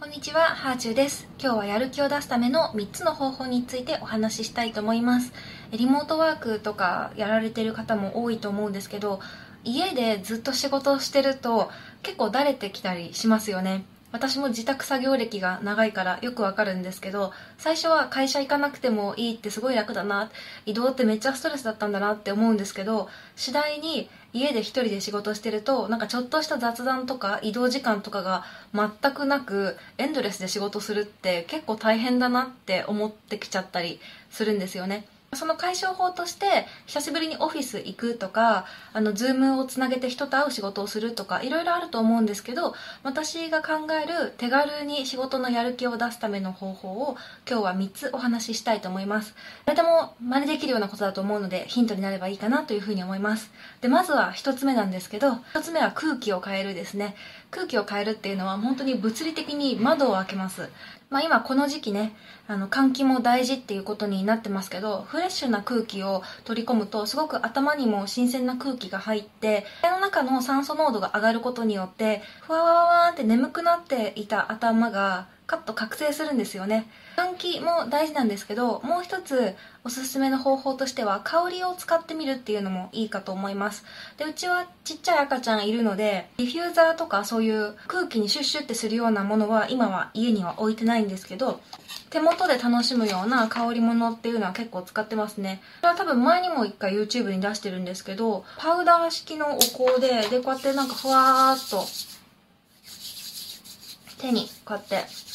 こんにちは、ハーチューです。今日はやる気を出すための3つの方法についてお話ししたいと思います。リモートワークとかやられてる方も多いと思うんですけど、家でずっと仕事をしてると結構だれてきたりしますよね。私も自宅作業歴が長いからよくわかるんですけど、最初は会社行かなくてもいいってすごい楽だな、移動ってめっちゃストレスだったんだなって思うんですけど、次第に家で一人で仕事してると、なんかちょっとした雑談とか移動時間とかが全くなく、エンドレスで仕事するって結構大変だなって思ってきちゃったりするんですよね。その解消法として久しぶりにオフィス行くとかあのズームをつなげて人と会う仕事をするとかいろいろあると思うんですけど私が考える手軽に仕事のやる気を出すための方法を今日は3つお話ししたいと思います。誰でも真似できるようなことだと思うのでヒントになればいいかなというふうに思います。でまずは1つ目なんですけど1つ目は空気を変えるですね。空気を変えるっていうのは本当に物理的に窓を開けます。まあ、今この時期ねあの換気も大事っていうことになってますけどフレッシュな空気を取り込むとすごく頭にも新鮮な空気が入って部屋の中の酸素濃度が上がることによってふわわわわって眠くなっていた頭がカッと覚醒するんですよね。換気も大事なんですけどもう一つおすすめの方法としては香りを使ってみるっていうのもいいかと思います。でうちはちっちゃい赤ちゃんいるのでディフューザーとかそういう空気にシュッシュってするようなものは今は家には置いてないんですけど手元で楽しむような香り物っていうのは結構使ってますね。これは多分前にも一回 YouTube に出してるんですけどパウダー式のお香ででこうやってなんかふわーっと手にこうやって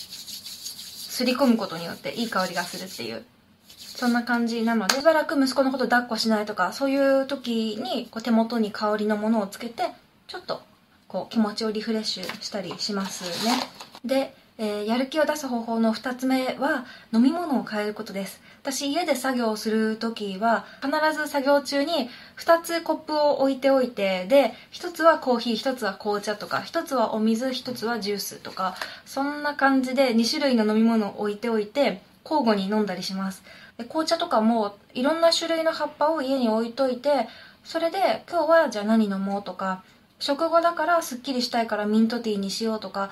すり込むことによっていい香りがするっていう。そんな感じなのでしばらく息子のこと抱っこしないとかそういう時にこう手元に香りのものをつけてちょっとこう気持ちをリフレッシュしたりしますね。で、えーやる気を出す方法の2つ目は飲み物を変えることです。私家で作業をする時は必ず作業中に2つコップを置いておいてで1つはコーヒー1つは紅茶とか1つはお水1つはジュースとかそんな感じで2種類の飲み物を置いておいて交互に飲んだりします。で紅茶とかもいろんな種類の葉っぱを家に置いといてそれで今日はじゃあ何飲もうとか食後だからすっきりしたいからミントティーにしようとか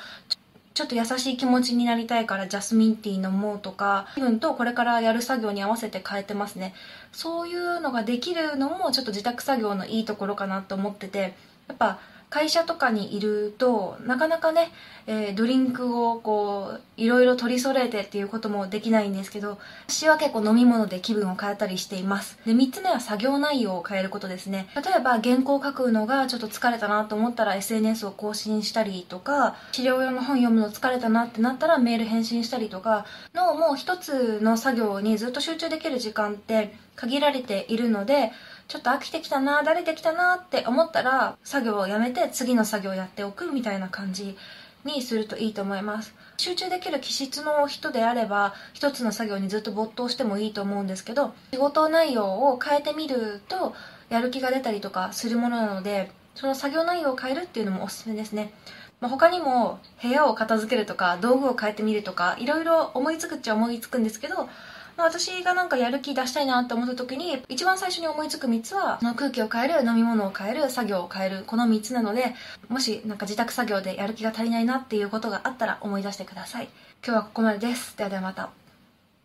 ちょっと優しい気持ちになりたいからジャスミンティー飲もうとか気分とこれからやる作業に合わせて変えてますね。そういうのができるのもちょっと自宅作業のいいところかなと思っててやっぱ会社とかにいるとなかなかね、えードリンクをこういろいろ取り揃えてっていうこともできないんですけど私は結構飲み物で気分を変えたりしています。で3つ目は作業内容を変えることですね。例えば原稿を書くのがちょっと疲れたなと思ったら SNS を更新したりとか資料用の本読むの疲れたなってなったらメール返信したりとかのもう一つの作業にずっと集中できる時間って限られているのでちょっと飽きてきたな慣れてきたなって思ったら作業をやめて次の作業をやっておくみたいな感じにするといいと思います。集中できる気質の人であれば一つの作業にずっと没頭してもいいと思うんですけど仕事内容を変えてみるとやる気が出たりとかするものなのでその作業内容を変えるっていうのもおすすめですね。まあ、他にも部屋を片付けるとか道具を変えてみるとかいろいろ思いつくっちゃ思いつくんですけど、まあ、私がなんかやる気出したいなって思った時に一番最初に思いつく3つは空気を変える飲み物を変える作業を変えるこの3つなのでもしなんか自宅作業でやる気が足りないなっていうことがあったら思い出してください。今日はここまでです。ではではまた。